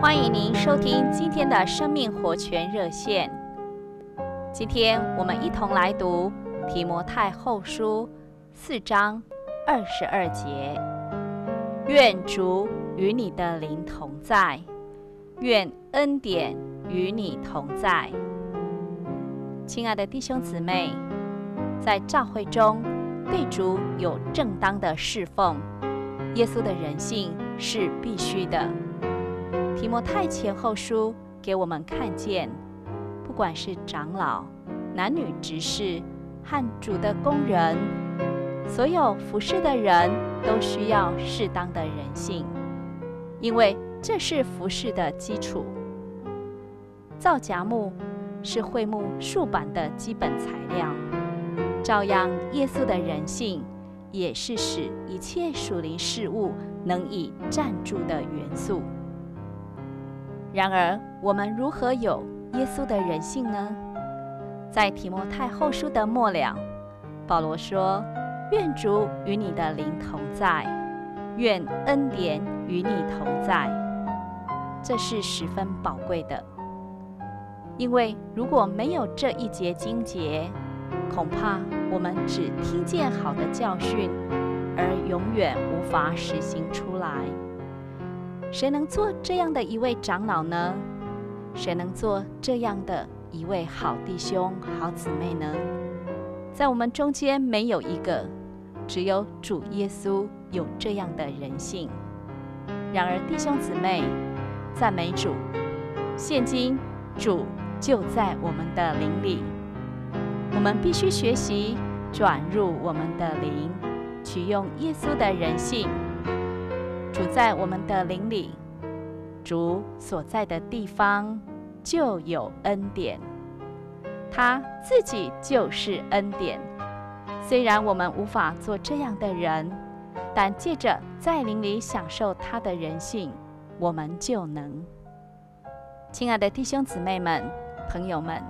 欢迎您收听今天的生命活泉热线。今天我们一同来读提摩太后书四章二十二节。愿主与你的灵同在，愿恩典与你同在。亲爱的弟兄姊妹，在教会中，对主有正当的侍奉，耶稣的人性是必须的。提摩太前后书给我们看见，不管是长老、男女执事和主的工人，所有服侍的人都需要适当的人性，因为这是服侍的基础。皂荚木是桧木竖板的基本材料。照样，耶稣的人性也是使一切属灵事物能以站住的元素。然而，我们如何有耶稣的人性呢？在提摩太后书的末了，保罗说：“愿主与你的灵同在，愿恩典与你同在。”这是十分宝贵的，因为如果没有这一节经节，恐怕我们只听见好的教训，而永远无法实行出来。谁能做这样的一位长老呢？谁能做这样的一位好弟兄、好姊妹呢？在我们中间没有一个，只有主耶稣有这样的人性。然而，弟兄姊妹，赞美主，现今主就在我们的灵里。我们必须学习转入我们的灵，取用耶稣的人性。主在我们的灵里，主所在的地方就有恩典。他自己就是恩典。虽然我们无法做这样的人，但借着在灵里享受他的人性，我们就能。亲爱的弟兄姊妹们、朋友们。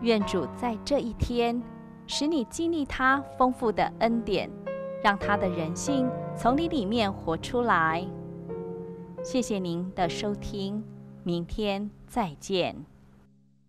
愿主在这一天使你经历他丰富的恩典，让他的人性从你里面活出来。谢谢您的收听，明天再见。